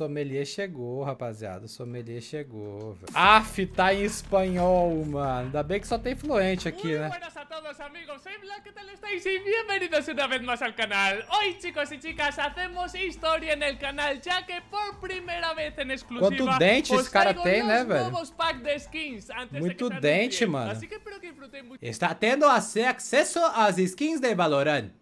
sommelier chegou, rapaziada. O sommelier chegou. Velho. Aff, tá em espanhol, mano. Ainda bem que só tem fluente aqui, né? buenas a todos amigos, soy Black, ¿qué tal estáis? Y bienvenidos una vez más al canal Hoy chicos y chicas hacemos historia en el canal Ya que por primera vez en exclusiva Quanto dente esse cara tem, né, velho? pack de skins antes de Muito que se dente, mano. Así que espero que mucho Está tendo ace- acesso às skins de Valorant.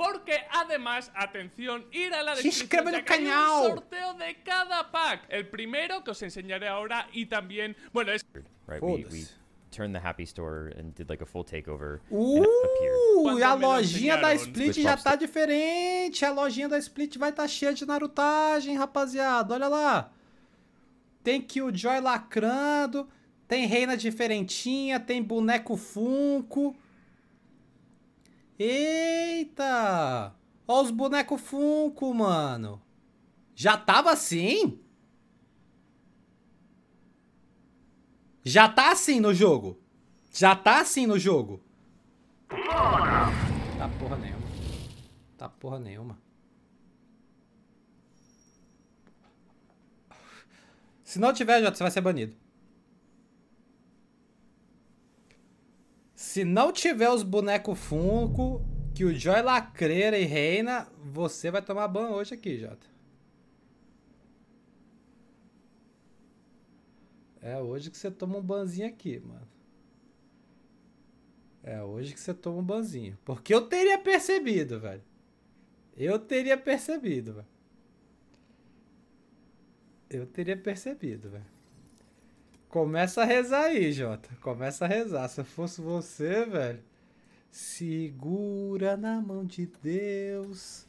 Porque además, atención, ir a la Se descripción ya que hay un canal. sorteo de cada pack El primero que os enseñaré ahora y también, bueno, es right? We, we turned the Happy Store and did like a full takeover. Uh, e a lojinha da. Split já tá diferente. A lojinha da Split vai tá cheia de narutagem, rapaziada. Olha lá. Tem Killjoy lacrando. Tem reina diferentinha. Tem boneco Funko. Eita! Ó os bonecos Funko, mano. Já tava assim? Já tá assim no jogo. Já tá assim no jogo. Tá porra nenhuma. Tá porra nenhuma. Se não tiver, Jota, você vai ser banido. Se não tiver os bonecos Funko, que o Joy Lacreira e Reina, você vai tomar ban hoje aqui, Jota. É hoje que você toma um banzinho aqui, mano. É hoje que você toma um banzinho. Porque eu teria percebido, velho. Eu teria percebido, velho. Eu teria percebido, velho. Começa a rezar aí, Jota. Começa a rezar. Se eu fosse você, velho. Segura na mão de Deus.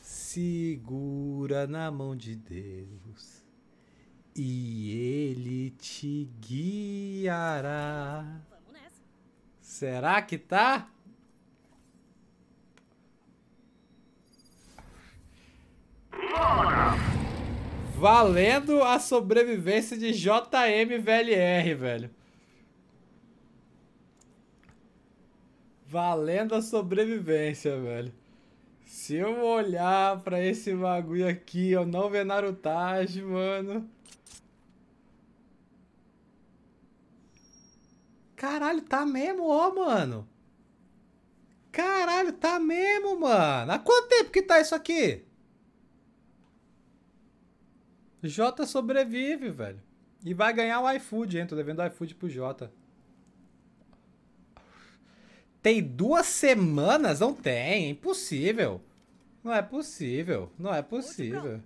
Segura na mão de Deus. E ele te guiará. Vamos nessa. Será que tá? Valendo a sobrevivência de JM VLR, velho. Valendo a sobrevivência, velho. Se eu olhar pra esse bagulho aqui, eu não ver Narutagem, mano. Caralho, tá mesmo, ó, mano. Caralho, tá mesmo, mano. Há quanto tempo que tá isso aqui? Jota sobrevive, velho. E vai ganhar o iFood, hein? Tô devendo o iFood pro Jota. Tem duas semanas? Não tem. É impossível. Não é possível. Não é possível.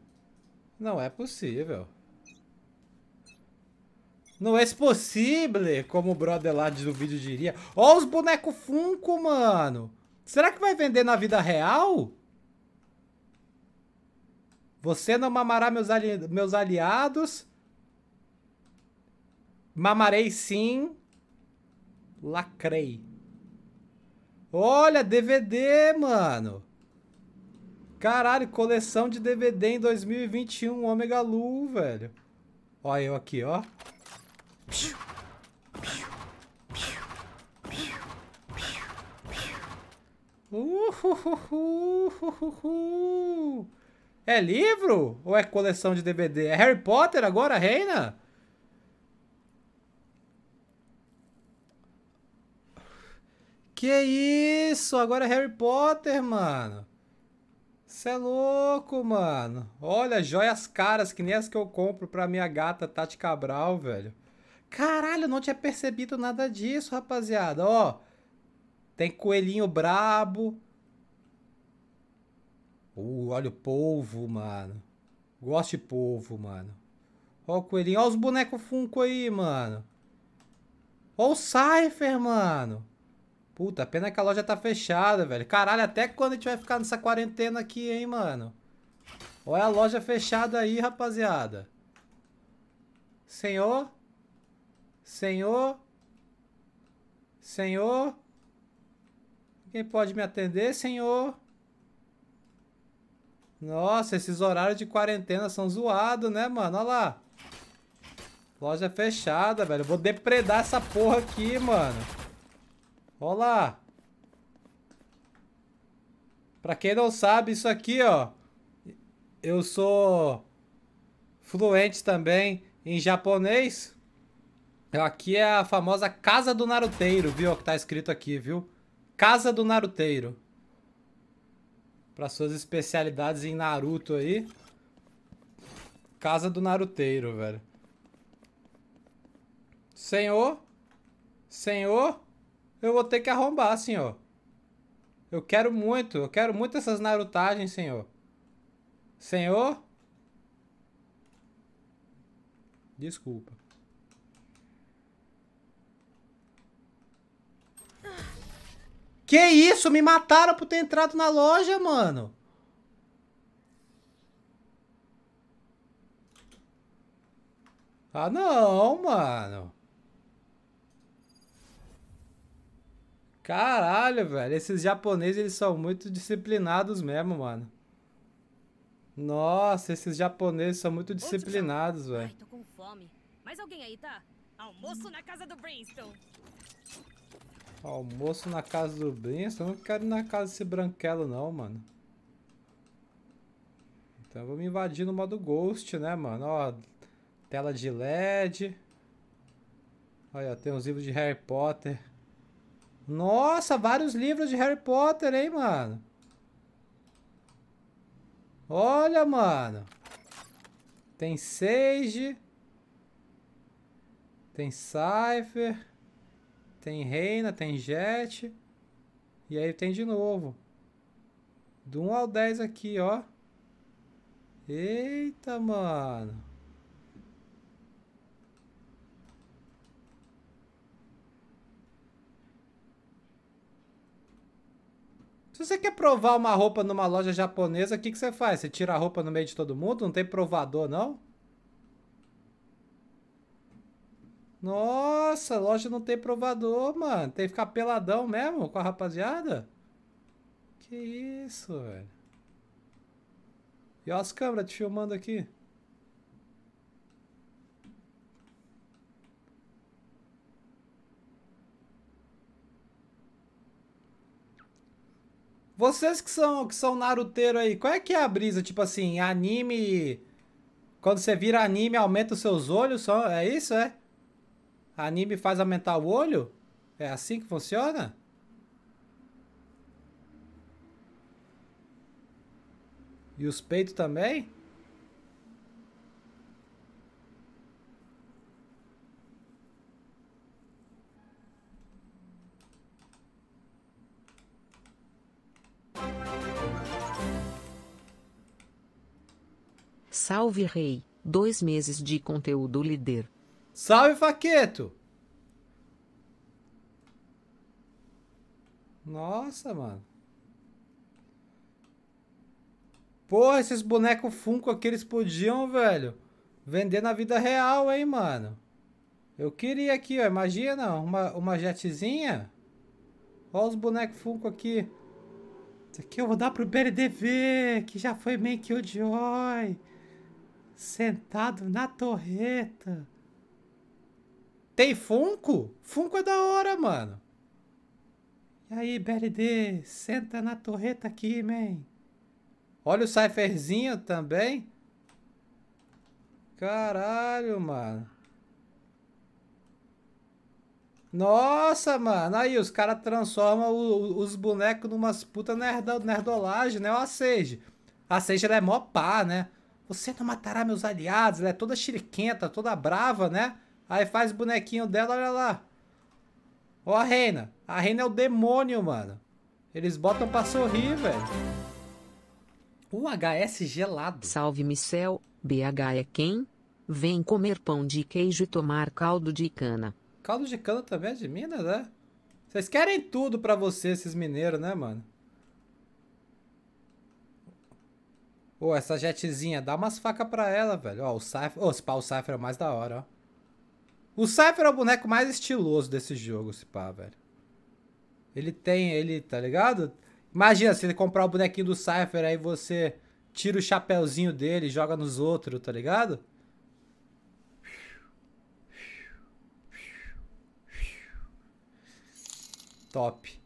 Não é possível. Não é possível, como o brother lá do vídeo diria. Ó os bonecos Funko, mano. Será que vai vender na vida real? Você não mamará meus, ali- meus aliados. Mamarei sim. Lacrei. Olha, DVD, mano. Caralho, coleção de DVD em 2021, Omega Lu, velho. Olha eu aqui, ó. Uhuhuhuhuhuhu. É livro ou é coleção de DVD? É Harry Potter agora, Reina? Que isso? Agora é Harry Potter, mano. Cê é louco, mano. Olha, joias caras que nem as que eu compro pra minha gata Tati Cabral, velho. Caralho, eu não tinha percebido nada disso, rapaziada. Ó, tem coelhinho brabo. Uh, olha o polvo, mano. Gosto de polvo, mano. Ó o coelhinho. Ó os bonecos Funko aí, mano. Ó o Cypher, mano. Puta, pena que a loja tá fechada, velho. Caralho, até quando a gente vai ficar nessa quarentena aqui, hein, mano? Olha a loja fechada aí, rapaziada. Senhor? Senhor? Senhor? Quem pode me atender, senhor? Nossa, esses horários de quarentena são zoados, né, mano? Olha lá. Loja fechada, velho. Eu vou depredar essa porra aqui, mano. Olha lá. Pra quem não sabe, isso aqui, ó. eu sou fluente também em japonês. Aqui é a famosa Casa do Naruteiro, viu? O que tá escrito aqui, viu? Casa do Naruteiro. Para suas especialidades em Naruto aí. Casa do Naruteiro, velho. Senhor? Senhor? Eu vou ter que arrombar, senhor. Eu quero muito, eu quero muito essas narutagens, senhor. Senhor? Desculpa. Que isso? Me mataram por ter entrado na loja, mano. Ah, não, mano. Caralho, velho. Esses japoneses, eles são muito disciplinados mesmo, mano. Nossa, esses japoneses são muito disciplinados, velho. Ai, tô com fome. Mas alguém aí tá? Almoço na casa do Brinston. Almoço na casa do Brinston? Eu não quero ir na casa desse branquelo, não, mano. Então vamos invadir no modo Ghost, né, mano? Ó, tela de LED. Olha, tem uns livros de Harry Potter. Nossa, vários livros de Harry Potter, hein, mano? Olha, mano. Tem Sage. Tem Cypher. Tem Reina, tem Jet. E aí tem de novo. Do 1 ao 10 aqui, ó. Eita, mano. Se você quer provar uma roupa numa loja japonesa, o que, que você faz? Você tira a roupa no meio de todo mundo? Não tem provador, não? Nossa, loja não tem provador, mano. Tem que ficar peladão mesmo com a rapaziada? Que isso, velho. E olha as câmeras te filmando aqui. Vocês que são, que são naruteiro aí, qual é que é a brisa? Tipo assim, anime. Quando você vira anime, aumenta os seus olhos? Só, é isso, é? Anime faz aumentar o olho? É assim que funciona? E os peitos também? Salve Rei, dois meses de conteúdo líder. Salve, Faqueto! Nossa, mano. Porra, esses bonecos Funko aqui, eles podiam, velho, vender na vida real, hein, mano. Eu queria aqui, ó, imagina, uma, uma jetzinha. Olha os bonecos Funko aqui. Isso aqui eu vou dar pro BRDV, que já foi meio que o Joy. Sentado na torreta. Tem Funko? Funko é da hora, mano. E aí, BLD, senta na torreta aqui, man. Olha o Cypherzinho também. Caralho, mano. Nossa, mano. Aí, os caras transformam os bonecos numas puta nerdo, nerdolagem, né? Ó, a Sage. A Sage, ela é mó pá, né? Você não matará meus aliados. Ela é toda chiriquenta, toda brava, né? Aí faz o bonequinho dela, olha lá. Ó a reina. A reina é o demônio, mano. Eles botam pra sorrir, velho. O HS gelado. Salve Micel, BH é quem? Vem comer pão de queijo e tomar caldo de cana. Caldo de cana também é de Minas, né? Vocês querem tudo pra você, esses mineiros, né, mano? Ô, oh, essa jetzinha, dá umas facas pra ela, velho. Ó, oh, o Cypher... Ô, oh, esse pau, o Cypher é o mais da hora, ó. O Cypher é o boneco mais estiloso desse jogo, se pá, velho. Ele tem, ele, tá ligado? Imagina, se ele comprar o bonequinho do Cypher, aí você tira o chapéuzinho dele e joga nos outros, tá ligado? Top.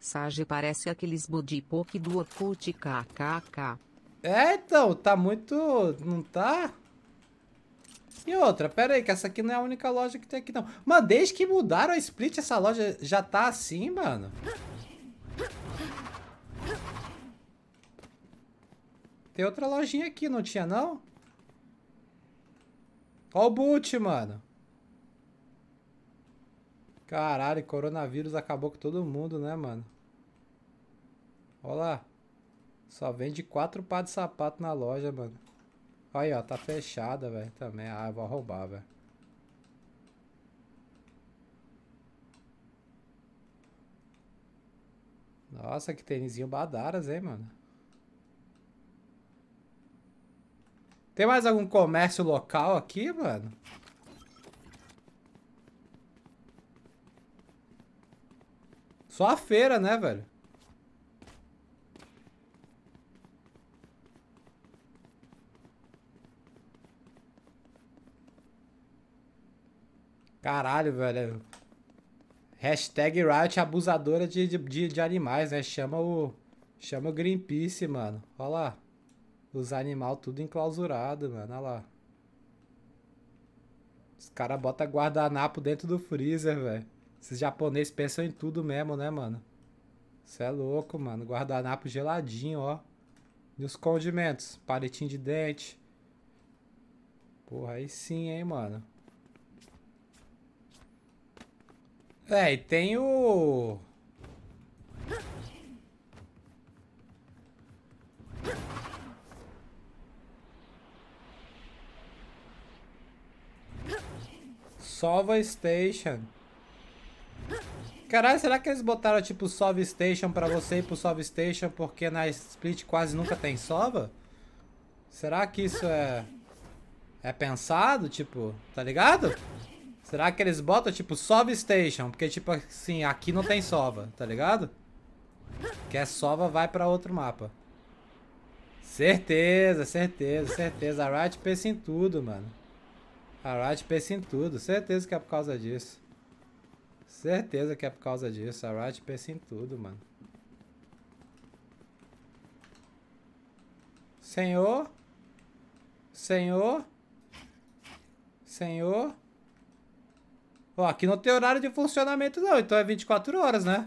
Sage parece aqueles bodypoke do Orkut kkk. É, então, tá muito... Não tá? E outra, pera aí, que essa aqui não é a única loja que tem aqui, não. Mano, desde que mudaram a split, essa loja já tá assim, mano. Tem outra lojinha aqui, não tinha, não? Ó o boot, mano. Caralho, coronavírus acabou com todo mundo, né, mano? Olha lá. Só vende quatro par de sapato na loja, mano. Aí, ó, tá fechada, velho. Também. Ah, eu vou roubar, velho. Nossa, que tênisinho badaras, hein, mano. Tem mais algum comércio local aqui, mano? Só a feira, né, velho? Caralho, velho. Hashtag Riot abusadora de, de, de, animais, né? Chama o. Chama o Greenpeace, mano. Olha lá. Os animais tudo enclausurado, mano. Olha lá. Os caras botam guardanapo dentro do freezer, velho. Esses japoneses pensam em tudo mesmo, né, mano? Você é louco, mano. Guardanapo geladinho, ó. E os condimentos? Palitinho de dente. Porra, aí sim, hein, mano. É, e tem o... Sova Station. Caralho, será que eles botaram tipo Sova Station pra você ir pro Sova Station porque na Split quase nunca tem Sova? Será que isso é... É pensado, tipo, tá ligado? Será que eles botam, tipo, Sova Station? Porque, tipo, assim, aqui não tem Sova, tá ligado? Quer é Sova, vai pra outro mapa. Certeza, certeza, certeza. A Riot pensa em tudo, mano. A Riot pensa em tudo. Certeza que é por causa disso. Certeza que é por causa disso. A Riot pensa em tudo, mano. Senhor? Senhor? Senhor? Ó, aqui não tem horário de funcionamento não, então é 24 horas, né?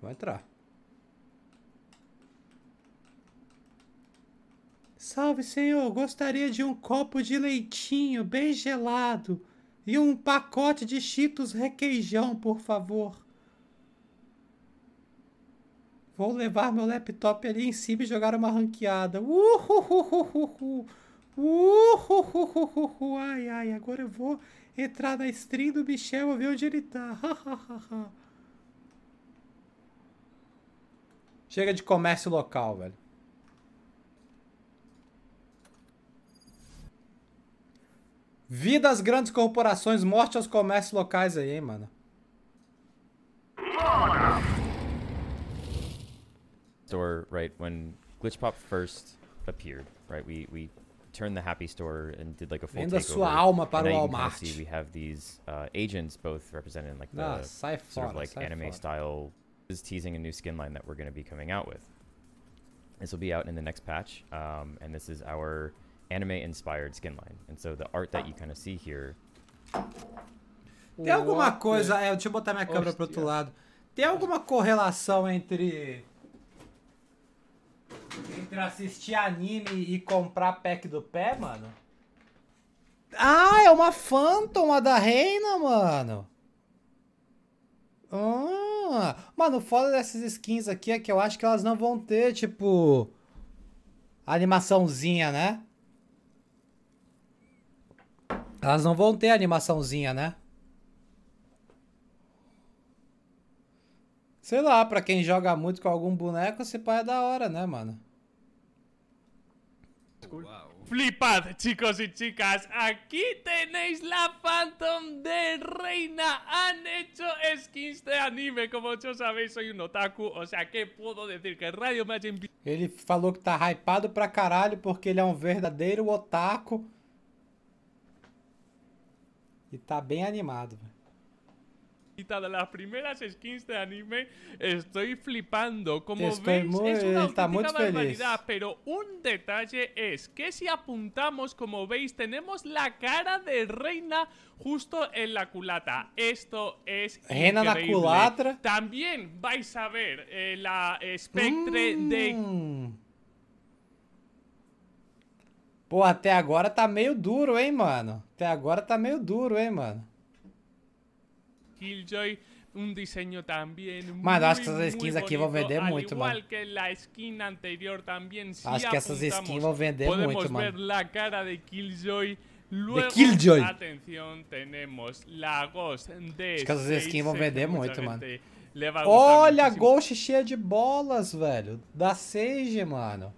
Vou entrar. Salve, senhor. Gostaria de um copo de leitinho bem gelado e um pacote de cheetos requeijão, por favor. Vou levar meu laptop ali em cima e jogar uma ranqueada. Uhuhuhuhuhu. Uhuhuhuhu. Ai, ai, agora eu vou entrar na stream do Michel e ver onde ele tá. Chega de comércio local, velho. Vida às grandes corporações, morte aos comércios locais aí, hein, mano. Store, right, when Glitchpop first appeared, right, we, we turned the Happy Store and did like a full Venda takeover. sua alma para and o now you can Walmart. kinda see we have these uh, agents both represented in like the Ah, sai sort of like sai anime fora. style is teasing a new skin line that we're going to be coming out with. This will be out in the next patch, um, and this is our anime-inspired skin line. And so the art that you kind of see here Tem alguma coisa. É, deixa eu botar minha câmera pro outro Hostia. lado. Tem alguma correlação entre. Entre assistir anime e comprar pack do pé, mano? Ah, é uma Phantom, a da Reina, mano. Ah, mano, foda dessas skins aqui é que eu acho que elas não vão ter, tipo. Animaçãozinha, né? Elas não vão ter animaçãozinha, né? Sei lá, pra quem joga muito com algum boneco, esse pai é da hora, né, mano? Flipad, chicos y chicas, aquí tenéis la Phantom de Reina. Han hecho skins de anime, como ya sabéis, soy un otaku, o sea que puedo decir que Radio Magic Ele falou que tá hypado pra caralho porque ele é um verdadeiro otaku. E tá bem animado, velho. De las primeras skins de anime. Estoy flipando. Como Estoy veis, muy- es una está muy auténtica feliz. barbaridad. Pero un detalle es que si apuntamos, como veis, tenemos la cara de Reina justo en la culata. Esto es Reina culatra. También vais a ver eh, la espectre de Hum. Pô, até agora tá meio duro, hein, mano? Até agora tá meio duro, hein, mano? Killjoy. Un diseño también Mano, acho muy, que essas muy skins aqui vão bonito, vender muito, igual mano. que la skin anterior también, si Acho que essas skins vão vender podemos muito, ver mano. la cara de Killjoy. Luego, Killjoy. atención, tenemos la Ghost de Acho que essas skins vão vender muito, mano. Olha a. Ghost cheia de bolas, velho. Da Sage, mano.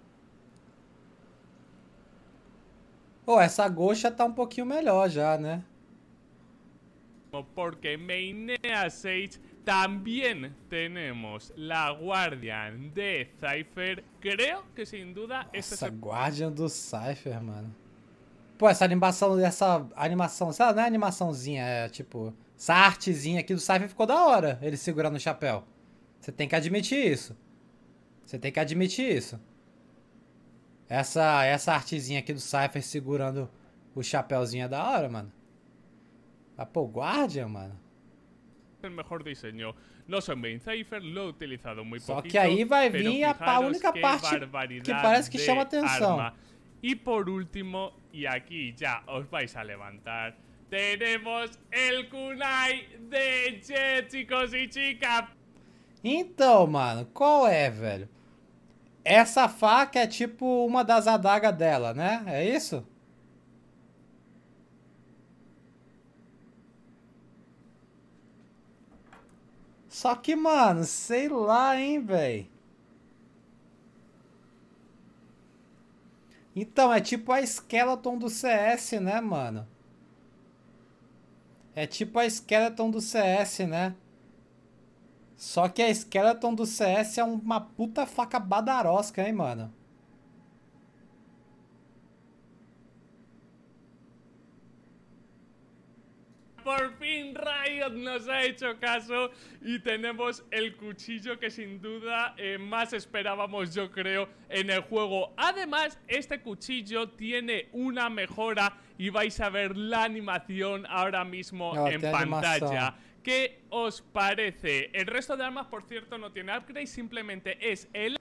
Pô, essa Ghost já tá um pouquinho melhor já, né? Porque Mainea Sage también tenemos la Guardian de Cypher. Creo que sin duda este es el Guardian do Cypher, mano. Pô, essa animação, essa animação, sei lá, não é animaçãozinha, é tipo, essa artezinha aqui do Cypher ficou da hora, ele segurando o chapéu. Você tem que admitir isso. Você tem que admitir isso. Essa, essa artezinha aqui do Cypher segurando o chapéuzinho é da hora, mano. Ah, pô, Guardian, mano. el mejor diseño. No son main Cypher, lo he utilizado muy Só poquito. que aí vai vir a única parte que parece que chama atenção. arma. Y por último, y aquí ya os vais a levantar, tenemos el kunai de Jet, chicos y chicas. Então, mano, qual é, velho? Essa faca é tipo uma das adagas dela, né? É isso? Só que, mano, sei lá, hein, velho. Então, é tipo a Skeleton do CS, né, mano? É tipo a Skeleton do CS, né? Só que a Skeleton do CS é uma puta faca badarosca, hein, mano? Por fin Riot nos ha hecho caso y tenemos el cuchillo que sin duda eh, más esperábamos yo creo en el juego. Además, este cuchillo tiene una mejora y vais a ver la animación ahora mismo en tiene pantalla. ¿Qué os parece? El resto de armas, por cierto, no tiene upgrade, simplemente es el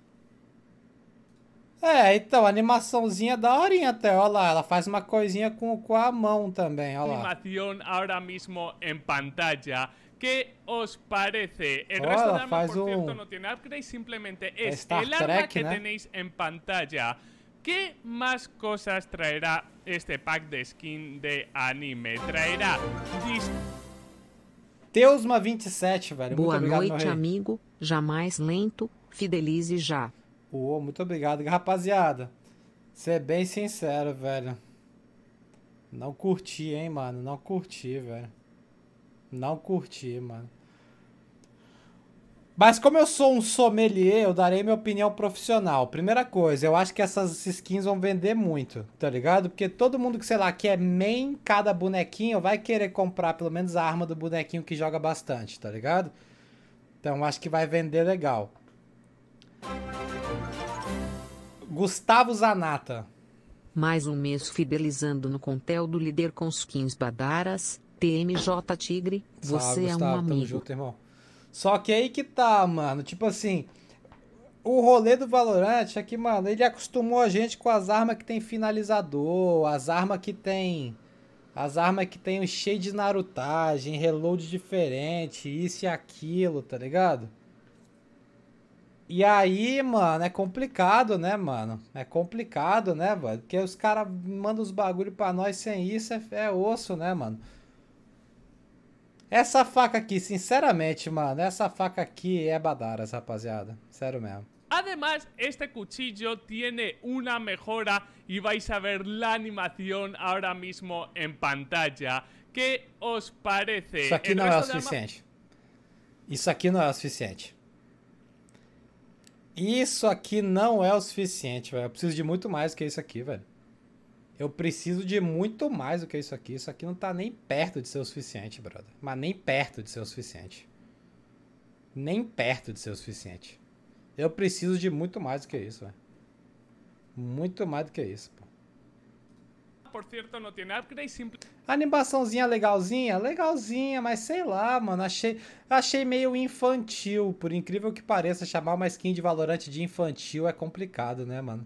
É, então, animaçãozinha é da horinha até, ó lá. Ela faz uma coisinha com, com a mão também, ó lá. animación ahora mismo en pantalla. ¿Qué os parece? El Hola, resto de armas, faz por cierto, un- no tiene upgrade, simplemente es Star el arma Trek, que ¿no? tenéis en pantalla. ¿Qué más cosas traerá este pack de skin de anime? Traerá dis- Teusma 27, velho. Boa muito noite, amigo. Jamais lento, fidelize já. Ô, muito obrigado, rapaziada. Ser bem sincero, velho. Não curti, hein, mano. Não curti, velho. Não curti, mano. Mas como eu sou um sommelier, eu darei minha opinião profissional. Primeira coisa, eu acho que essas skins vão vender muito, tá ligado? Porque todo mundo que, sei lá, que é main cada bonequinho vai querer comprar pelo menos a arma do bonequinho que joga bastante, tá ligado? Então acho que vai vender legal. Gustavo Zanata. Mais um mês fidelizando no contel do líder com skins badaras. TMJ Tigre, você Salve, é um Gustavo, tamo amigo. junto, irmão. Só que aí que tá, mano. Tipo assim, o rolê do Valorant é que, mano, ele acostumou a gente com as armas que tem finalizador, as armas que tem. As armas que tem um cheio de narutagem, reload diferente, isso e aquilo, tá ligado? E aí, mano, é complicado, né, mano? É complicado, né, mano? Porque os caras mandam os bagulho pra nós sem isso, é, é osso, né, mano? Essa faca aqui, sinceramente, mano, essa faca aqui é badaras, rapaziada. Sério mesmo. Además, este cuchillo tiene una mejora y vais a ver la animación ahora mismo en pantalla. ¿Qué os parece? Isso aqui não é o suficiente. Isso aqui não é o suficiente. Isso aqui não é o suficiente, velho. Eu preciso de muito mais que isso aqui, velho. Eu preciso de muito mais do que isso aqui. Isso aqui não tá nem perto de ser o suficiente, brother. Mas nem perto de ser o suficiente. Nem perto de ser o suficiente. Eu preciso de muito mais do que isso, velho. Muito mais do que isso, pô. Por cierto, no tiene upgrade, simple... Animaçãozinha legalzinha, legalzinha, mas sei lá, mano, achei, achei meio infantil, por incrível que pareça, chamar uma skin de Valorant de infantil é complicado, né, mano?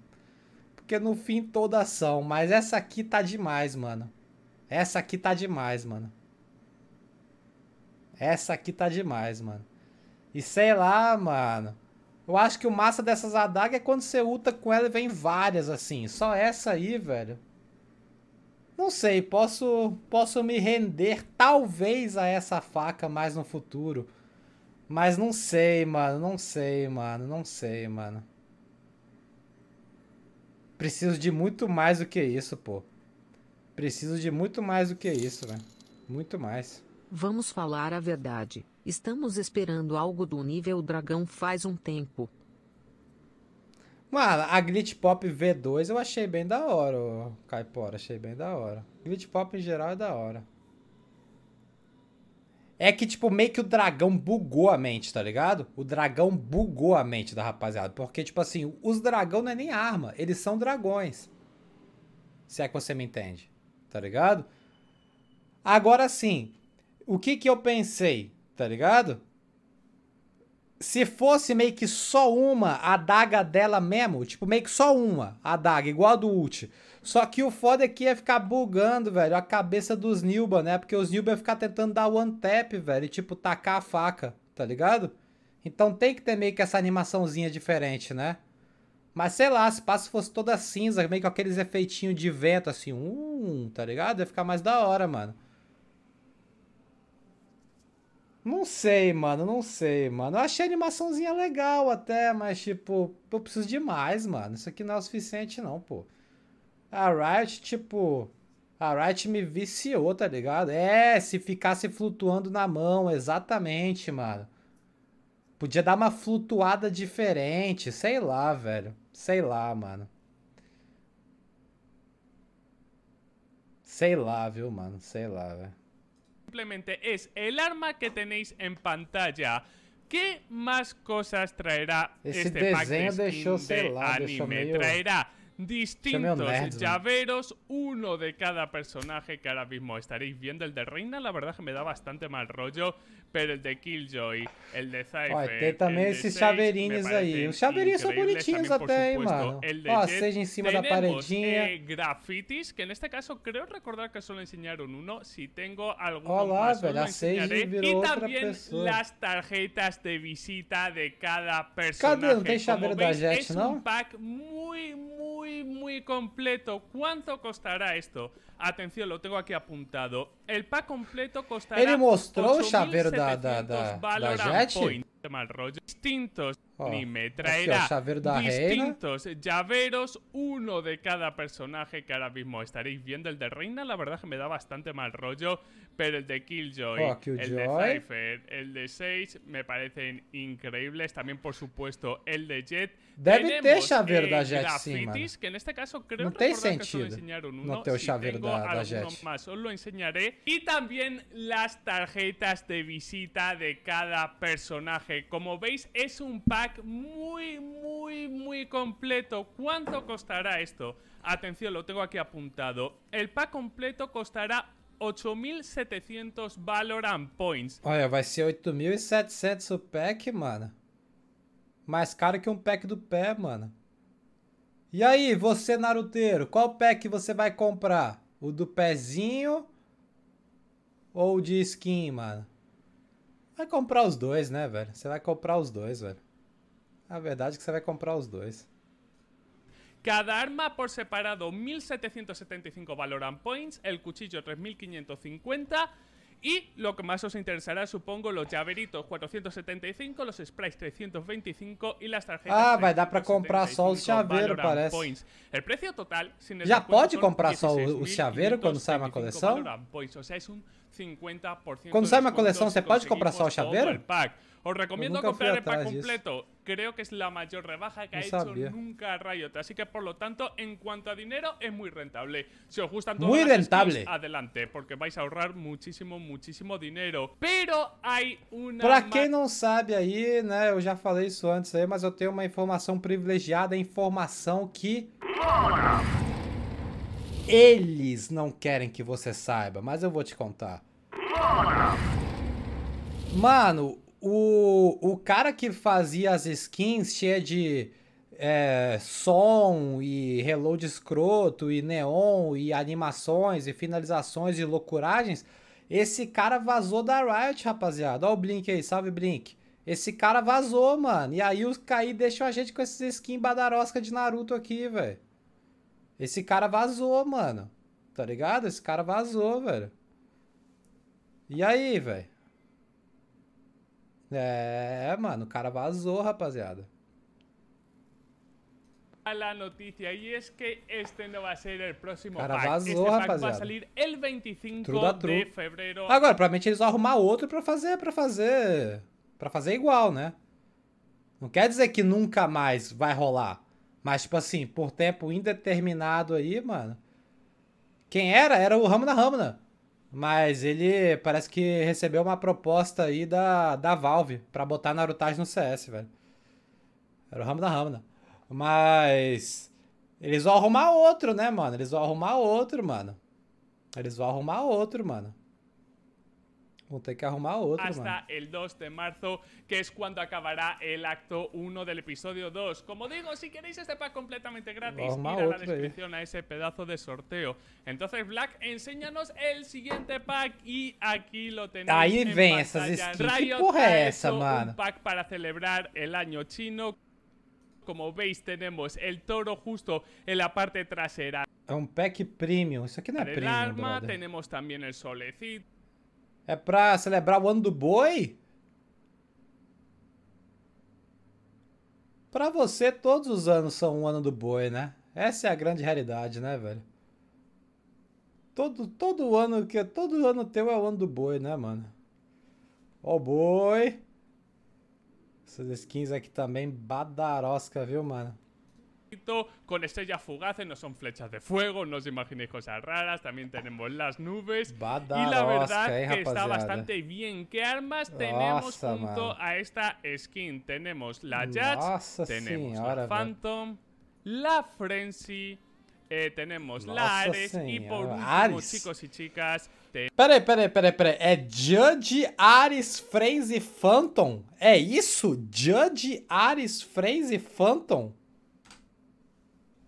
Porque no fim toda ação, mas essa aqui tá demais, mano. Essa aqui tá demais, mano. Essa aqui tá demais, mano. E sei lá, mano. Eu acho que o massa dessas adagas é quando você ulta com ela e vem várias assim. Só essa aí, velho. Não sei, posso, posso me render talvez a essa faca mais no futuro. Mas não sei, mano, não sei, mano, não sei, mano. Preciso de muito mais do que isso, pô. Preciso de muito mais do que isso, velho. Muito mais. Vamos falar a verdade. Estamos esperando algo do nível dragão faz um tempo. Mano, a Glitch Pop V2 eu achei bem da hora, ô Caipora. Achei bem da hora. Glitch Pop em geral é da hora. É que, tipo, meio que o dragão bugou a mente, tá ligado? O dragão bugou a mente da rapaziada. Porque, tipo assim, os dragão não é nem arma. Eles são dragões. Se é que você me entende. Tá ligado? Agora sim, o que que eu pensei, tá ligado? Se fosse meio que só uma adaga dela mesmo, tipo, meio que só uma adaga, igual a do ult. Só que o foda é que ia ficar bugando, velho, a cabeça dos Nilba, né? Porque os Nilba iam ficar tentando dar one tap, velho, e tipo, tacar a faca, tá ligado? Então tem que ter meio que essa animaçãozinha diferente, né? Mas sei lá, se passo fosse toda cinza, meio com aqueles efeitinhos de vento, assim, um, tá ligado? Ia ficar mais da hora, mano. Não sei, mano, não sei, mano. Eu achei a animaçãozinha legal até, mas tipo, eu preciso de mais, mano. Isso aqui não é o suficiente, não, pô. A Riot, tipo. A Riot me viciou, tá ligado? É, se ficasse flutuando na mão, exatamente, mano. Podia dar uma flutuada diferente, sei lá, velho. Sei lá, mano. Sei lá, viu, mano? Sei lá, velho. Simplemente es el arma que tenéis en pantalla. ¿Qué más cosas traerá Esse este pack de skin de lá, anime? meio- Traerá distintos llaveros, uno de cada personaje que ahora mismo estaréis viendo. El de Reina, la verdad que me da bastante mal rollo, pero el de Killjoy, el de Cypher, Olha, tem também el de esses chaveirinhos aí. Os chaveirinhos são bonitinhos También, por até, hein, mano. el de Ó, seja em cima da paredinha. eh, grafitis, que en este caso creo recordar que solo enseñaron uno. Si tengo alguno Olá, más, os velho, a Sage virou outra también pessoa. las tarjetas de visita de cada personaje. Cadê? Não tem chaveiro da Jet, não? un pack muy, muy, muy completo. ¿Cuánto costará esto? Atención, lo tengo aquí apuntado. El pack completo costará. Ele mostrou o chaveiro da- da- 8.700 da- da Jet? Points. Mal rollo. Distintos. Ó, Ni me traerá distintos llaveros, uno de cada personaje que ahora mismo estaréis viendo. El de Reina, la verdad que me da bastante mal rollo, pero el de Killjoy, Oh, Killjoy. el de Cypher, el de Sage me parecen increíbles. También, por supuesto, el de Jet. Deve ter chaveiro da Jet, sim, que en este caso creo Não tem sentido uno. ter o Si chaveiro tengo da- Jet. más, os lo enseñaré. Y también las tarjetas de visita de cada personaje. Como veis, es un pack muy, muy, muy completo. ¿Cuánto costará esto? Atención, lo tengo aquí apuntado. El pack completo costará 8.700 Valorant Points. Olha, vai ser 8.700 o pack, mano. Mais caro que um pack do pé, mano. E aí, você, Naruteiro, qual pack você vai comprar? O do pezinho ou o de skin, mano? Vai comprar os dois, né, velho? Você vai comprar os dois, velho. A verdade é que você vai comprar os dois. Cada arma por separado 1775 Valorant Points, el cuchillo 3550 y lo que más os interesará supongo los llaveritos 475, los sprays 325 y las tarjetas Ah, vai dar pra comprar só os 375 chaveiros, parece. Points. El precio total sin el Já pode comprar só o- o chaveiro quando sai uma 16.525 coleção? Points, o sea, es un 50% Quando de sai uma descuento coleção, si você pode comprar só o chaveiro? Os recomiendo comprar el pack completo. creo que es la mayor rebaja que No ha hecho sabía. nunca Riot. Así que, por lo tanto, en cuanto a dinero, es muy rentable. Si os gustan Muy todas las rentable. skins, adelante, porque vais a ahorrar muchísimo, muchísimo dinero. Pero hay una... Pra ma- quem não sabe aí, né, eu já falei isso antes aí, mas eu tenho uma informação privilegiada, informação que eles não querem que você saiba, mas eu vou te contar. Mano, o, o cara que fazia as skins cheia de é, som e reload escroto e neon e animações e finalizações e loucuragens, esse cara vazou da Riot, rapaziada. Ó o Blink aí, salve Blink. Esse cara vazou, mano. E aí os caí deixam a gente com esses skins badarosca de Naruto aqui, velho. Esse cara vazou, mano. Tá ligado? Esse cara vazou, velho. E aí, velho? É, mano, o cara vazou, rapaziada. la noticia y es que este no va a ser el próximo Cara, pack. vazó, este pack rapaziada. a salir el 25 True da de febrero. Agora, provavelmente eles vão arrumar outro pra fazer, pra fazer, para fazer igual, né? Não quer dizer que nunca mais vai rolar, mas tipo assim, por tempo indeterminado aí, mano. Quem era? Era o Ramona Ramona. Mas ele parece que recebeu uma proposta aí da, da Valve pra botar Narutagem no CS, velho. Era o Ramona Ramona. Mas eles vão arrumar outro, né, mano? Eles vão arrumar outro, mano. Eles vão arrumar outro, mano. Vão ter que arrumar outro, mano. hasta el 2 de marzo, que es cuando acabará el acto 1 del episodio 2. Como digo, si queréis este pack completamente gratis, ir a la ahí. descripción a ese pedazo de sorteo. Entonces, Black, enséñanos el siguiente pack y aquí lo tenéis. Ahí en ven esas pantalla. skins. ¿Qué Riot porra ha es esa, hecho mano? Un pack para celebrar el año chino. Como veis, tenemos el toro justo en la parte trasera É um pack premium. Isso aqui não é del premium, arma. brother. Tenemos también el solecito. É pra celebrar o ano do boi? Pra você, todos os anos são um ano do boi, né? Essa é a grande realidade, né, velho? Todo, todo ano que todo ano teu é o ano do boi, né, mano? Ó o boi. Essas skins aqui também badarosca, viu, mano? Con estrellas fugaces, no son flechas de fuego, no os imaginéis cosas raras, también tenemos las nubes. y la verdad que está bastante bien. ¿Qué armas tenemos Nossa, junto a esta skin? Tenemos la Judge, Nossa tenemos la. Phantom, la Frenzy, eh, tenemos la Ares y por último, Ares. chicos y chicas, Peraí, peraí, peraí, peraí. É Judge, Ares, Frenzy, Phantom? É isso? Judge, Ares, Frenzy, Phantom?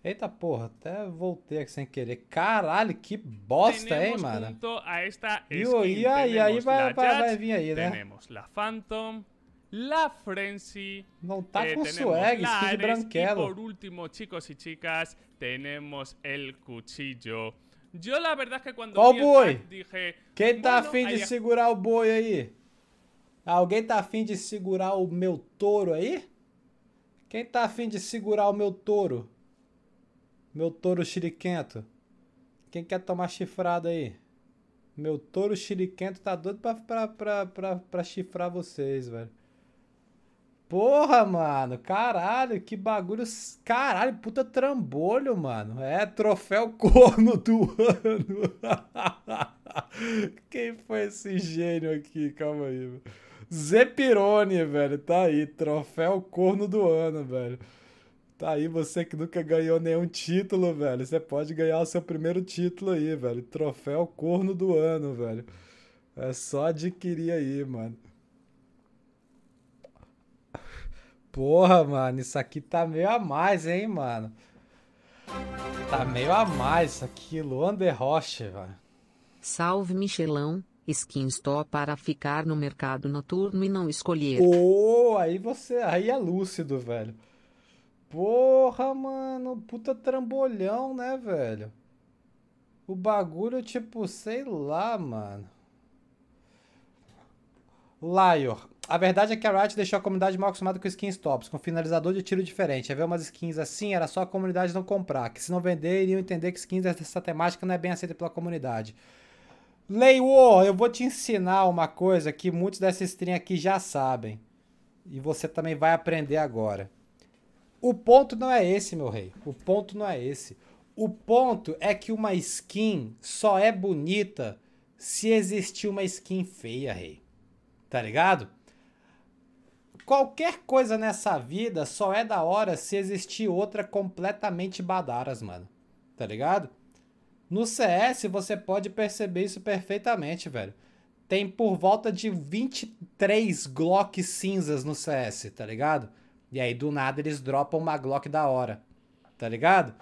Eita porra, até voltei aqui sem querer. Caralho, que bosta, hein, mano? a esta E, e aí, aí vai, vai, vai vir aí, né? tenemos la Phantom, la Frenzy, Não tá Eh, com swag, skin branquelo. por último, chicos y chicas, tenemos el cuchillo. Yo la verdad es que cuando Ó o boi. pack dije, Quem tá bueno, afim de segurar o boi aí? Alguém tá afim de segurar o meu touro aí? Quem tá afim de segurar o meu touro? Meu touro chiriquento. Quem quer tomar chifrada aí? Meu touro chiriquento tá doido pra, pra, pra, pra, pra chifrar vocês, velho. Porra, mano. Caralho, que bagulho. Caralho, puta trambolho, mano. É, troféu corno do ano. Quem foi esse gênio aqui? Calma aí, velho. Zepirone, velho. Tá aí. Troféu corno do ano, velho. Tá aí, você que nunca ganhou nenhum título, velho. Você pode ganhar o seu primeiro título aí, velho. Troféu corno do ano, velho. É só adquirir aí, mano. Porra, mano, isso aqui tá meio a mais, hein, mano. Tá meio a mais isso aqui, Luan de Roche, velho. Salve Michelão, skins top para ficar no mercado noturno e não escolher. Pô, aí você. Aí é lúcido, velho. Porra, mano. Puta trambolhão, né, velho? O bagulho, tipo, sei lá, mano. Lior. A verdade é que a Riot deixou a comunidade mal acostumada com skins tops, com finalizador de tiro diferente. Ver umas skins assim, era só a comunidade não comprar. Que se não vender, iriam entender que skins dessa temática não é bem aceita pela comunidade. Leiwo, eu vou te ensinar uma coisa que muitos dessa stream aqui já sabem. E você também vai aprender agora. O ponto não é esse, meu rei. O ponto não é esse. O ponto é que uma skin só é bonita se existir uma skin feia, rei. Tá ligado? Qualquer coisa nessa vida só é da hora se existir outra completamente badaras, mano. Tá ligado? No CS você pode perceber isso perfeitamente, velho. Tem por volta de 23 Glock cinzas no CS, tá ligado? E aí do nada eles dropam uma Glock da hora, tá ligado?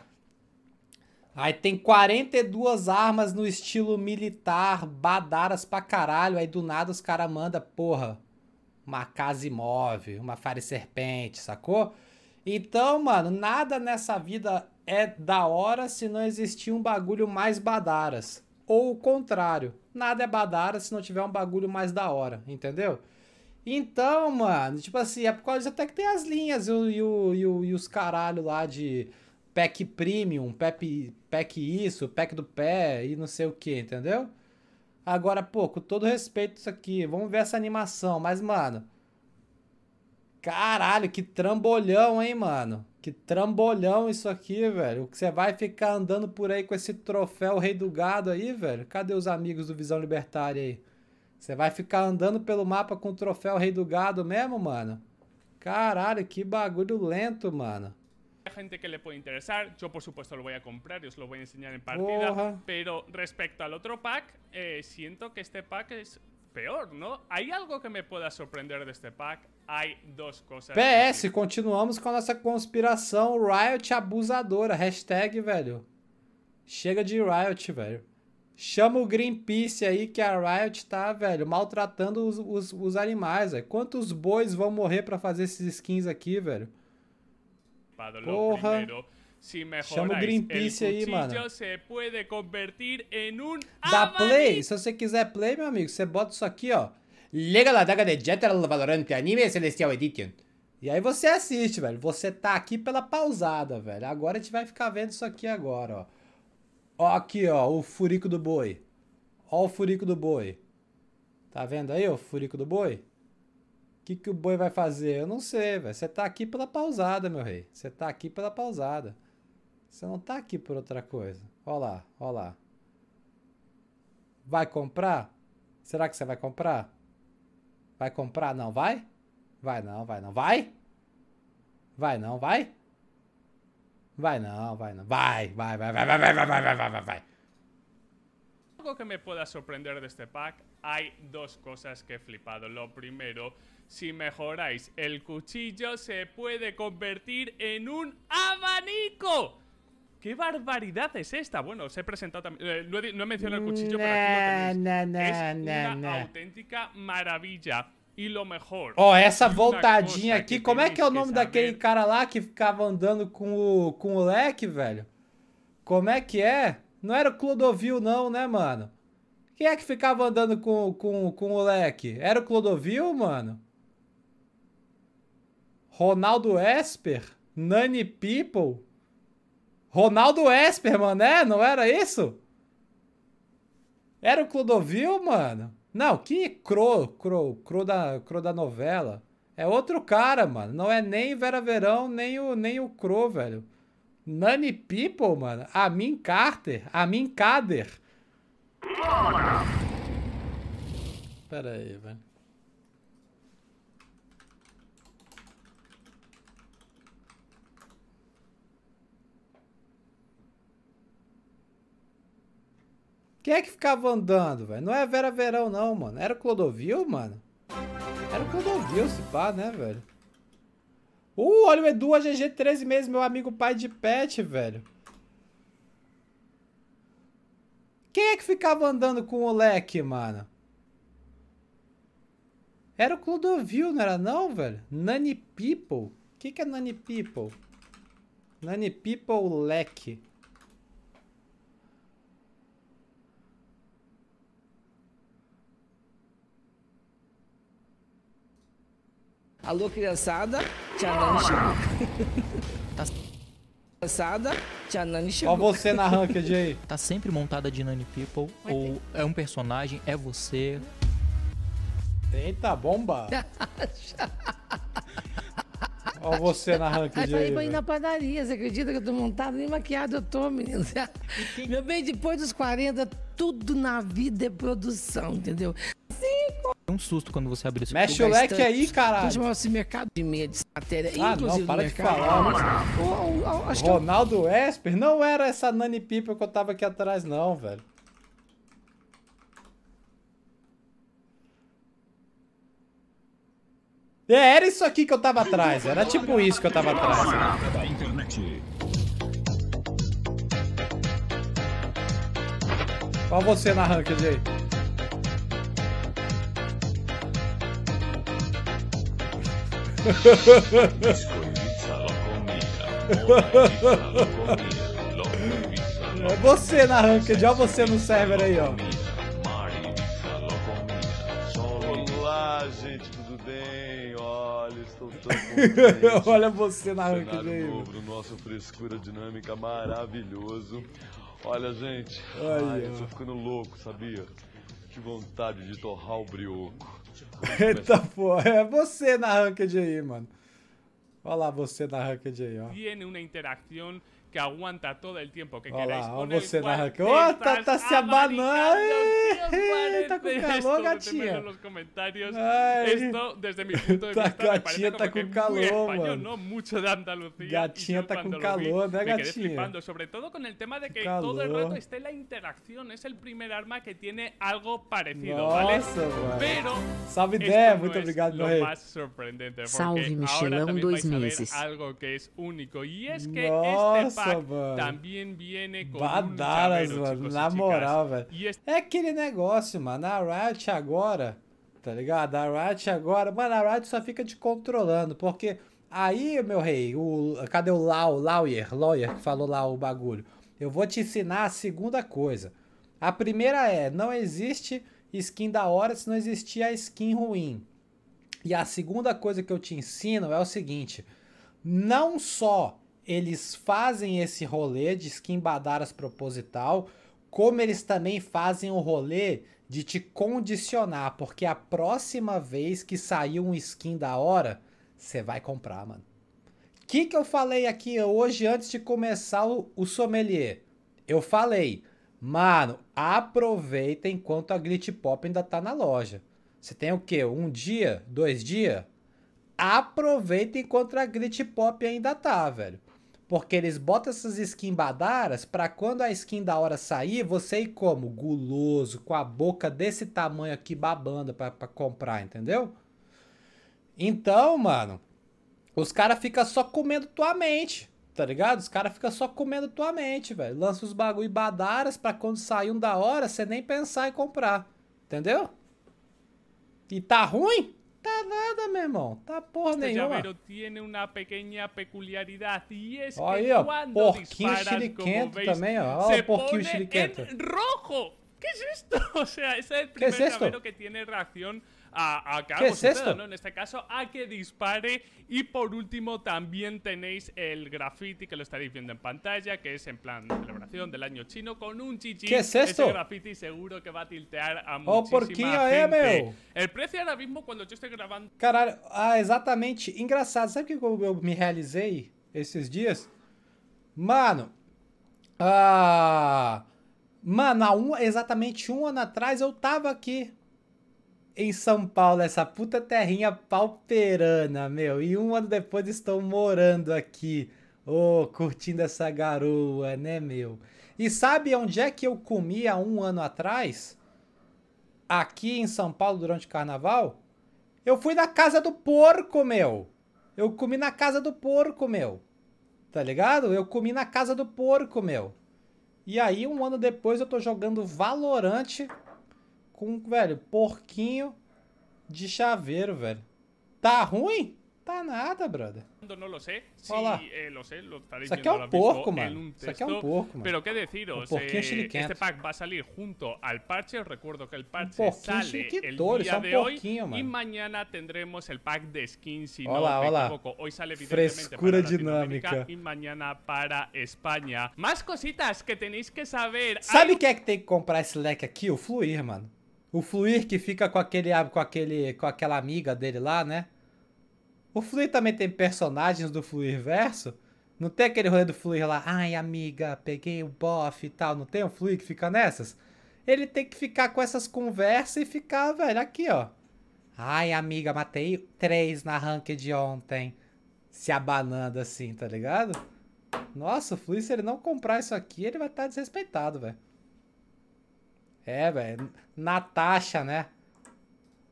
Aí tem 42 armas no estilo militar, badaras pra caralho. Aí do nada os caras mandam, porra, uma casa imóvel, uma fare serpente, sacou? Então, mano, nada nessa vida é da hora se não existir um bagulho mais badaras. Ou o contrário, nada é badara se não tiver um bagulho mais da hora, entendeu? Então, mano, tipo assim, é por causa até que tem as linhas e, o, e, o, e, os caralho lá de pack premium, pack, pack isso, pack do pé e não sei o que, entendeu? Agora, pô, com todo respeito isso aqui, vamos ver essa animação, mas, mano. Caralho, que trambolhão, hein, mano? Que trambolhão isso aqui, velho. Que você vai ficar andando por aí com esse troféu Rei do Gado aí, velho? Cadê os amigos do Visão Libertária aí? Você vai ficar andando pelo mapa com o troféu Rei do Gado mesmo, mano? Caralho, que bagulho lento, mano. Gente que le puede interesar, yo por supuesto lo voy a comprar y os lo voy a enseñar en partida, Porra. pero respecto al otro pack, eh, siento que este pack es peor, ¿no? ¿Hay algo que me pueda sorprender de este pack? Hay dos cosas. PS, continuamos com a nossa conspiração Riot abusadora. Hashtag, velho. Chega de Riot, velho. Chama o Greenpeace aí que a Riot tá, velho, maltratando os, os, os animais, velho. Quantos bois vão morrer pra fazer esses skins aqui, velho? Porra. si Chama o Greenpeace aí, mano. Dá play? Se você quiser play, meu amigo, você bota isso aqui, ó. Liga la daga de General Valorant Anime Celestial Edition. E aí você assiste, velho. Você tá aqui pela pausada, velho. Agora a gente vai ficar vendo isso aqui agora, ó. Ó aqui, ó, o furico do boi. Ó o furico do boi. Tá vendo aí, ó, o furico do boi? O que, que o boi vai fazer? Eu não sei, velho. Você tá aqui pela pausada, meu rei. Você tá aqui pela pausada. Você não tá aqui por outra coisa. Ó lá, ó lá. Vai comprar? Será que você vai comprar? Vai comprar? Não vai? Vai não, vai não. Vai? Vai não, vai? Vai não, vai não. Vai, vai, vai, vai, vai, vai, vai, vai, vai, vai, vai, algo que me pueda sorprender de este pack, hay dos cosas que he flipado. Lo primero, si mejoráis el cuchillo, se puede convertir en un abanico. ¿Qué barbaridad es esta? Bueno, os he presentado también. eh, no, he, no he mencionado el cuchillo, pero aquí lo tenéis. Nah, nah, es nah, una nah. auténtica maravilla. Ó, essa voltadinha aqui, como é que é o nome daquele cara lá que ficava andando com o, com o leque, velho? Como é que é? Não era o Clodovil, não, né, mano? Quem é que ficava andando com, com, com o leque? Era o Clodovil, mano? Ronaldo Esper? Nani People? Ronaldo Esper, mano, é? Não era isso? Era o Clodovil, mano? Não, que Cro, Cro, Cro da, Cro da novela. É outro cara, mano. Não é nem Vera Verão, nem o, nem o Cro, velho. Nani People, mano. Amin Carter. Amin Kader. Pera aí, velho. Quem é que ficava andando, velho? Não é Vera Verão, não, mano. Era o Clodovil, mano? Era o Clodovil, se pá, né, velho? Uh, olha o Edu AGG 13 meses, meu amigo pai de pet, velho. Quem é que ficava andando com o leque, mano? Era o Clodovil, não era não, velho? Nani People? O que, que é Nani People? Nani People leque. Alô, criançada, Tia Nani chegou. Tá, Criançada, Tia Nani Ó chegou. você na ranked aí. tá sempre montada de Nani People, ou é um personagem, é você. Eita, bomba! Olha você na Aí ranked falei aí. pra ir velho. na padaria, você acredita que eu tô montado? Nem maquiado eu tô, menino. Meu bem, depois dos 40, tudo na vida é produção, entendeu? É um susto quando você abre esse Mexe o leque aí, caralho. Esse mercado de meia de matéria, Ah, inclusive não, para de falar, ô, ô, acho que eu Ronaldo Esper não era essa Nani Pipa que eu tava aqui atrás, não, velho. É, era isso aqui que eu tava atrás. Era tipo isso que eu tava atrás. Olha você na ranked aí. É você na ranked, olha você no server aí, ó. Olá, gente, tudo bem? Olha, estou tão contente. olha você na ranked aí. novo do nosso Frescura Dinâmica maravilhoso. Olha, gente, Olha. ai, eu tô ficando louco, sabia? Que vontade de torrar o brioco. Eita porra, é você na ranked aí, mano. Olha lá você na ranked aí, ó. tiene una interacción que aguanta todo el tiempo que Olha queráis. lá, con olha el você na cual ranked. te Ó, tá, estás tá se abanando. abanicando. ¿Qué os Tá com parece calor, gatinha. los comentarios. Ai. Esto, desde mi punto de vista, me parece gatinha como tá que com muy calor, español, mano. ¿no? Mucho de Andalucía. Gatinha tá com lo vi, calor, né, quedé gatinha? flipando, sobre todo con el tema de que Calor. todo el rato esté la interacción. Es el primer arma que tiene algo parecido, Nossa, ¿vale? mano. Pero Salve, Dé, no muito es obrigado, meu lo rei. más sorprendente. Porque Salve, ahora Michelão, también dois vais a ver meses. algo que es único. Y es que Nossa, este pack mano. también viene con Badaras, llavero, mano, na moral, velho. Y es É aquele negócio, mano. A Riot agora, tá ligado? A Riot agora, mano, a Riot só fica te controlando, porque aí, meu rei, o, cadê o Lau, Lawyer, Lawyer que falou lá o bagulho? Eu vou te ensinar a segunda coisa. A primeira é, não existe skin da hora se não existir a skin ruim. E a segunda coisa que eu te ensino é o seguinte: não só eles fazem esse rolê de skin badaras proposital, como eles também fazem o rolê de te condicionar, porque a próxima vez que sair um skin da hora, você vai comprar, mano. O que, que eu falei aqui hoje antes de começar o, o sommelier? Eu falei, mano, aproveita enquanto a Glitch Pop ainda tá na loja. Você tem o quê? Um dia? Dois dias? Aproveita enquanto a Glitch Pop ainda tá, velho. Porque eles botam essas skins badaras pra quando a skin da hora sair, você ir como? Guloso, com a boca desse tamanho aqui babando pra, pra comprar, entendeu? Então, mano, os caras ficam só comendo tua mente, tá ligado? Os caras ficam só comendo tua mente, velho. Lança os bagulho badaras pra quando sair um da hora, você nem pensar em comprar, entendeu? E tá ruim? Tá nada, meu irmão. Tá porra este nenhuma. llavero tiene una pequeña peculiaridad y es que Aí, ó, porquinho chiliquento veis, também, ó. Se o porquinho chiliquento. en rojo. ¿Qué es esto? O sea, ese es el ¿Qué primer es que tiene reacción a, a que ¿Qué algo es esto? ¿no? En este caso, a que dispare. Y por último, también tenéis el graffiti que lo estaréis viendo en pantalla, que es en plan celebración del año chino con un chichi. ¿Qué es esto? Ese graffiti seguro que va a tiltear a Ó, o muchísima porquinho aí, gente. meu. El precio ahora mismo, cuando yo estoy grabando Caralho, ah, exatamente. Engraçado, sabe o que eu, eu me realizei esses dias? Mano, ah, mano, há um, exatamente um ano atrás eu tava aqui em São Paulo, essa puta terrinha pauperana, meu. E um ano depois estou morando aqui, ô, curtindo essa garoa, né, meu? E sabe onde é que eu comi há um ano atrás? Aqui em São Paulo durante o carnaval? Eu fui na casa do porco, meu. Eu comi na casa do porco, meu. Tá ligado? Eu comi na casa do porco, meu. E aí, um ano depois, eu tô jogando Valorante com, velho, porquinho de chaveiro, velho. Tá ruim? Tá nada, brother. no lo sé. Sí, Hola. eh, lo sé, lo estaréis Isso aqui é um porco, mano. Isso aqui é um porco, mano. Pero qué deciros, eh, este pack va a salir junto al parche. Os recuerdo que el parche sale el día é um de hoy porquinho, y mano. mañana tendremos el pack de skins. Si no me equivoco, hoy sale evidentemente Frescura para dinámica. y mañana para España. Más cositas que tenéis que saber. Sabe Hay quem é que tem que comprar esse leque aqui? O Fluir, mano. O Fluir que fica com aquele, com aquele, com aquela amiga dele lá, né? O Fluir também tem personagens do Fluir verso. Não tem aquele rolê do Fluir lá, ai amiga, peguei o bofe e tal. Não tem o Fluir que fica nessas? Ele tem que ficar com essas conversas e ficar, velho, aqui, ó. Ai, amiga, matei três na rank de ontem. Se abanando assim, tá ligado? Nossa, o Fluir, se ele não comprar isso aqui, ele vai estar tá desrespeitado, velho. É, velho. Natasha, né?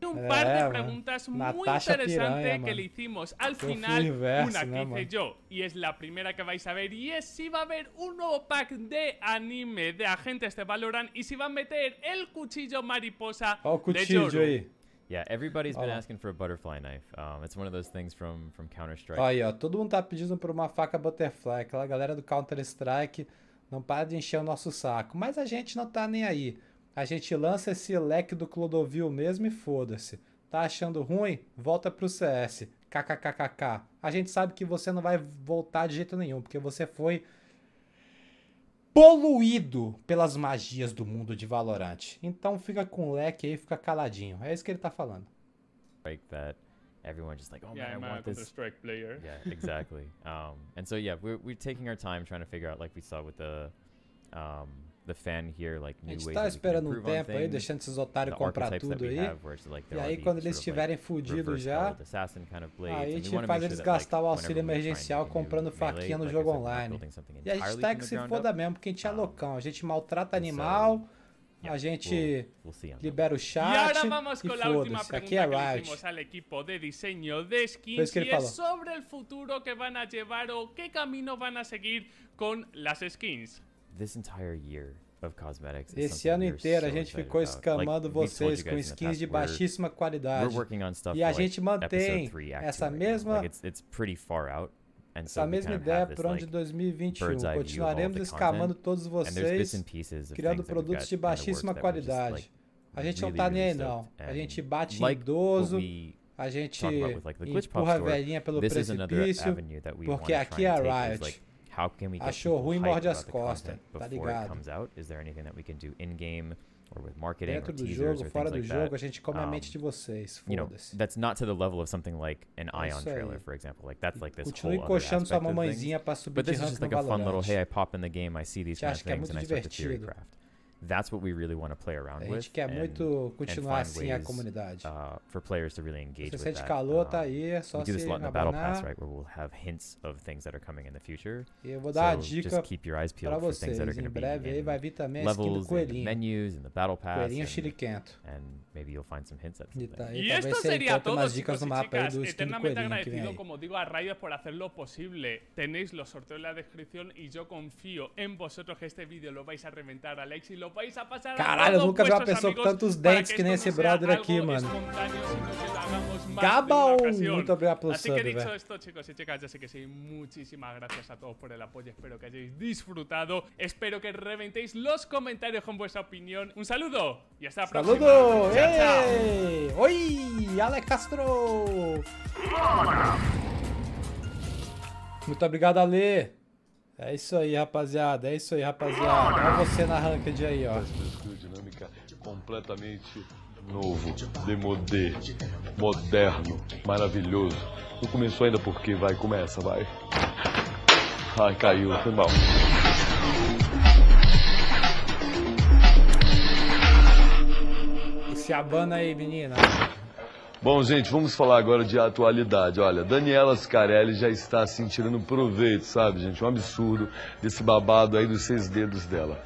un par de preguntas muy interesantes que le hicimos al final, una que hice yo, y es la primera que vais a ver, y es si va a haber un nuevo pack de anime de agentes de Valorant y si va a meter el cuchillo mariposa oh, cuchillo de Aí. Yeah, everybody's been asking for a butterfly knife. Um, it's one of those things from, from Counter-Strike. Aí, ó, todo mundo tá pedindo por uma faca butterfly. Aquela galera do Counter-Strike não para de encher o nosso saco. Mas a gente não tá nem aí. A gente lança esse leque do Clodovil mesmo e foda-se. Tá achando ruim? Volta pro CS. KKKKK. A gente sabe que você não vai voltar de jeito nenhum, porque você foi poluído pelas magias do mundo de Valorant. Então fica com o leque aí, fica caladinho. É isso que ele tá falando. Like that everyone just like, oh yeah, man, I want this. Strike player. Yeah, exactly. um, and so yeah, we're we're taking our time trying to figure out, like we saw with the um, the fan here, like, a gente tá esperando um tempo aí, deixando esses otários comprar tudo aí. e aí, quando eles estiverem fudidos já, kind of aí a gente faz eles gastar o auxílio emergencial comprando faquinha no jogo online. E a gente tá que se foda mesmo, porque a gente é loucão. A gente maltrata animal. A gente libera o chat e agora vamos com a última pergunta que hicimos al equipo de diseño de skins es sobre el futuro que van a llevar o qué camino van a seguir con las skins. This entire year of cosmetics Esse ano inteiro a gente ficou escamando vocês com skins de baixíssima qualidade. E a gente mantém essa mesma essa mesma ideia para o ano de 2021. Continuaremos escamando todos vocês, criando produtos de baixíssima qualidade. A gente não tá nem aí não. A gente bate em idoso, a gente empurra a velhinha pelo precipício, porque aqui é a Riot. How can we ah, get Achou ruim morde as costas, tá ligado? It comes out? Is there anything that we can do in game or with marketing Dentro or do teasers jogo, or fora things do like jogo, that? a gente come a um, mente de vocês. You know, that's not to the level of something like an Ion trailer, for example. Like that's like this whole other sua mamãezinha subir But this is just like a fun little, hey, I pop in the game, I see these kind of things, and I start to theory craft. That's what we really want to play around with. A gente quer and, muito continuar assim a comunidade. Uh, for players to really engage se with sente that. calor, um, tá aí, é só we do this a lot in the battle pass, right, where we'll have hints of things that are coming in the future. E eu vou dar so a dica just keep your eyes peeled for things that are going to be aí vai vir também levels, and menus, and the battle pass, coelhinho and, and maybe you'll find some hints at something. Tá y esto sería todo, chicos y chicas. Eternamente agradecido, como digo, a Riot por hacer lo posible. Tenéis los sorteos en la descripción y yo confío en vosotros que este vídeo lo vais a reventar, Alex, y lo vais a pasar Caralho, a nunca vi uma pessoa com tantos dentes que nem esse brother aqui, mano. Gabão! Muito obrigado pelo Así que dicho esto, chicos y chicas, ya sé que sí, muchísimas gracias a todos por el apoyo. Espero que hayáis disfrutado. Espero que reventéis los comentarios con vuestra opinión. Un saludo y hasta la próxima. Saludo! Oi! Ale Castro! Muito obrigado, Ale. É isso aí, rapaziada. É isso aí, rapaziada. Olha você na ranked aí, ó. dinâmica completamente novo, demodé, moderno, maravilhoso. Não começou ainda porque vai, começa, vai. Ai, caiu, foi mal. Se abana aí, menina. Bom, gente, vamos falar agora de atualidade. Olha, Daniela Scarelli já está assim tirando proveito, sabe, gente? Um absurdo desse babado aí dos seis dedos dela.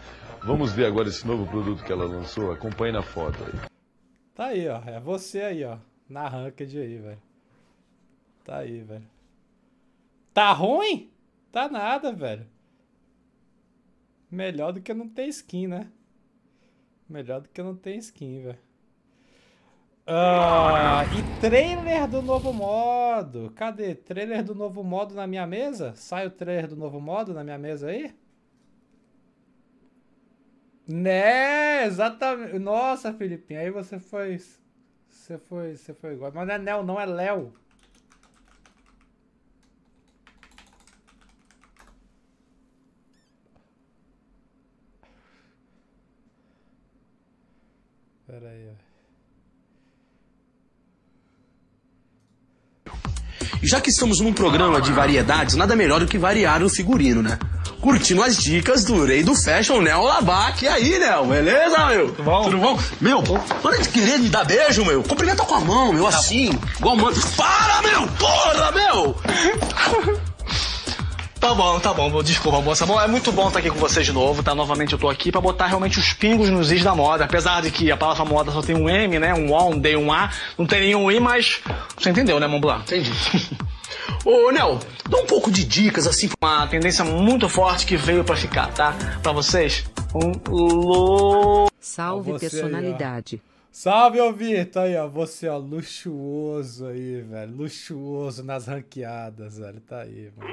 Vamos ver agora esse novo produto que ela lançou? Acompanhe na foto aí. Tá aí, ó. É você aí, ó. Na ranked aí, velho. Tá aí, velho. Tá ruim? Tá nada, velho. Melhor do que não ter skin, né? Melhor do que não ter skin, velho. Ah, e trailer do novo modo. Cadê? Trailer do novo modo na minha mesa? Sai o trailer do novo modo na minha mesa aí? Né, exatamente. Nossa, Filipinho, aí você foi. Você foi. Você foi igual. Mas não é Nel, não é Léo. Pera aí, ó. Já que estamos num programa de variedades, nada melhor do que variar o figurino, né? Curtindo as dicas do rei do fashion, Nel Lavac. E aí, Nel, beleza, meu? Tudo bom? Tudo bom? Meu, para de querer me dar beijo, meu. Cumprimenta com a mão, meu, assim. Igual mano. Para, meu! Porra, meu! Tá bom, tá bom. Desculpa, moça. Bom, é muito bom estar aqui com você de novo, tá? Novamente eu tô aqui pra botar realmente os pingos nos is da moda. Apesar de que a palavra moda só tem um M, né? Um O, um D, um A. Não tem nenhum I, mas... Você entendeu, né, Mont Blanc? Entendi. Ô, Nel, dá um pouco de dicas, assim, Uma tendência muito forte que veio pra ficar, tá? Pra vocês, um lo... Salve personalidade. Salve, ô Vitor! Aí, ó. Você, ó, luxuoso aí, velho. Luxuoso nas ranqueadas, velho. Tá aí, mano.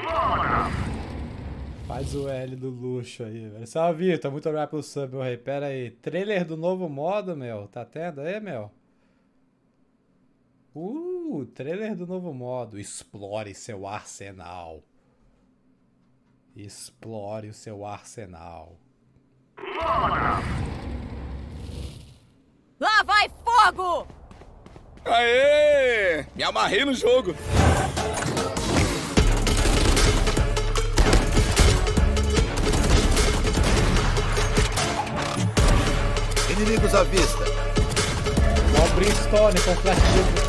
Faz o L do luxo aí, velho. Salve, Vitor. Muito obrigado pelo sub, meu rei. Pera aí. Trailer do novo modo, meu. Tá tendo aí, meu? Uh, trailer do novo modo. Explore seu arsenal. Explore o seu arsenal. Lá fogo! Aê! Me amarrei no jogo. Inimigos à vista. Ó o Brimstone com flash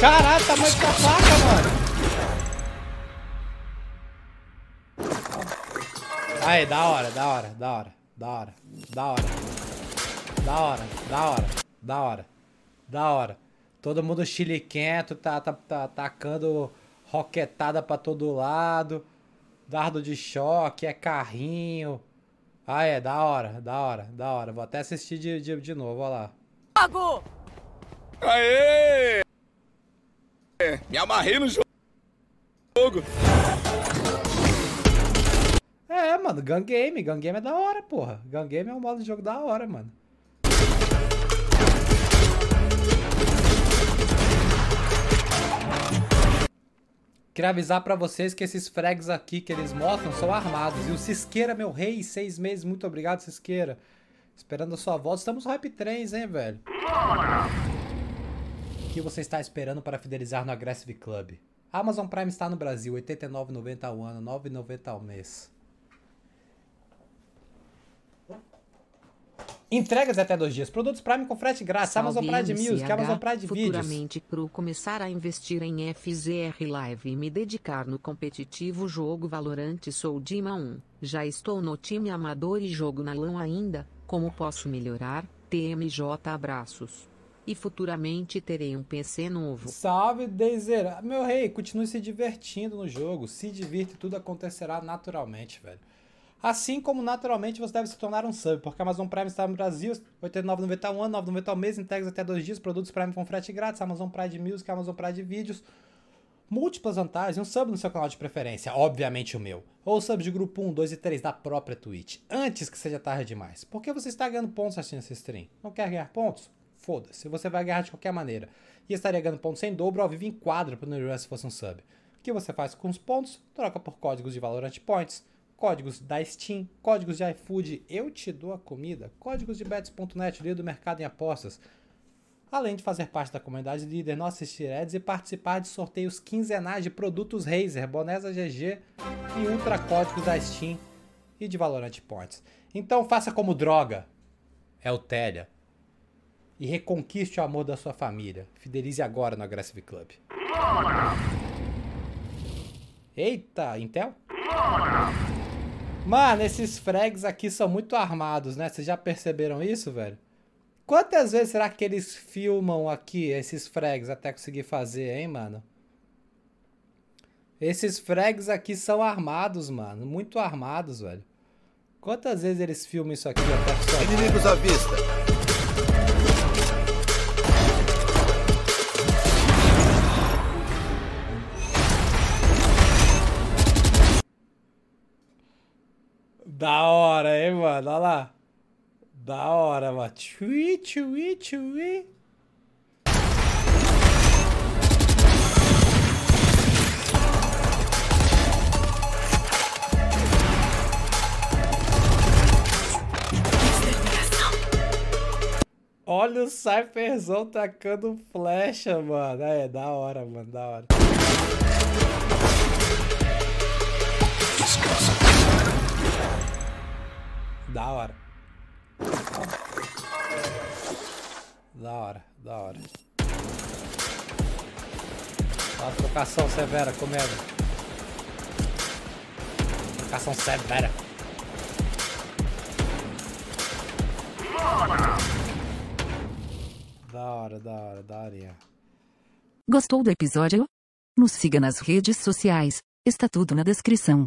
Caralho, tamanho da faca, mano. Aí, da hora, da hora, da hora, da hora, da hora. Da hora, da hora, da hora, da hora. Todo mundo chiliquento, tá, tá, tá atacando roquetada pra todo lado. Dardo de choque, é carrinho. Ah, é, da hora, da hora, da hora. Vou até assistir de, de, de novo, olha lá. Fogo! Me amarrei no jogo. É, mano, Gun Game. Gun Game é da hora, porra. Gun Game é um modo de jogo da hora, mano. Queria avisar pra vocês que esses frags aqui que eles mostram são armados. E o Cisqueira, meu rei, seis meses. Muito obrigado, Cisqueira. Esperando a sua volta. Estamos no Hype 3, hein, velho? Que você está esperando para fidelizar no Aggressive Club? A Amazon Prime está no Brasil, R$ 89,90 ao ano, R$ 9,90 ao mês. Entregas até dois dias. Produtos Prime com frete grátis. Amazon Prime de Music, Amazon Prime de Vídeos. futuramente pro começar a investir em FZR Live e me dedicar no competitivo jogo Valorant sou Dima 1. Já estou no time amador e jogo na LAN ainda. Como posso melhorar? TMJ abraços. E futuramente terei um PC novo. Salve, Deizera. Meu rei, continue se divertindo no jogo. Se divirta e tudo acontecerá naturalmente, velho. Assim como naturalmente você deve se tornar um sub, porque a Amazon Prime está no Brasil, R$ 89,90 ao ano, R$ 9,90 ao mês, entregas até dois dias, produtos Prime com frete grátis, Amazon Prime de Music, Amazon Prime de Vídeos, múltiplas vantagens, um sub no seu canal de preferência, obviamente o meu, ou sub de grupo 1, 2 e 3 da própria Twitch, antes que seja tarde demais. Porque você está ganhando pontos assistindo esse stream. Não quer ganhar pontos? Foda-se, você vai ganhar de qualquer maneira. E estaria ganhando pontos sem dobro ao vivo em quadro para o se fosse um sub. O que você faz com os pontos? Troca por códigos de Valorant Points, códigos da Steam, códigos de iFood, eu te dou a comida, códigos de bets.net, líder do mercado em apostas, além de fazer parte da comunidade líder, não assistir ads e participar de sorteios quinzenais de produtos Razer, bonés GG e ultra códigos da Steam e de Valorant Points. Então faça como droga, é o Télia, e reconquiste o amor da sua família. Fidelize agora no Aggressive Club. Eita, Intel? Mano, esses frags aqui são muito armados, né? Vocês já perceberam isso, velho? Quantas vezes será que eles filmam aqui, esses frags, até conseguir fazer, hein, mano? Esses frags aqui são armados, mano. Muito armados, velho. Quantas vezes eles filmam isso aqui até conseguir? Inimigos à vista. Da hora, hein, mano? Olha lá. Da hora, mano. Tchui, tchui, tchui. Olha o Cypherzão tacando flecha, mano. É, da hora, mano, da hora. Da hora. Da hora, da hora. Ó, trocação severa, comédia. Trocação severa. Da hora, da hora, da hora. Gostou do episódio? Nos siga nas redes sociais, está tudo na descrição.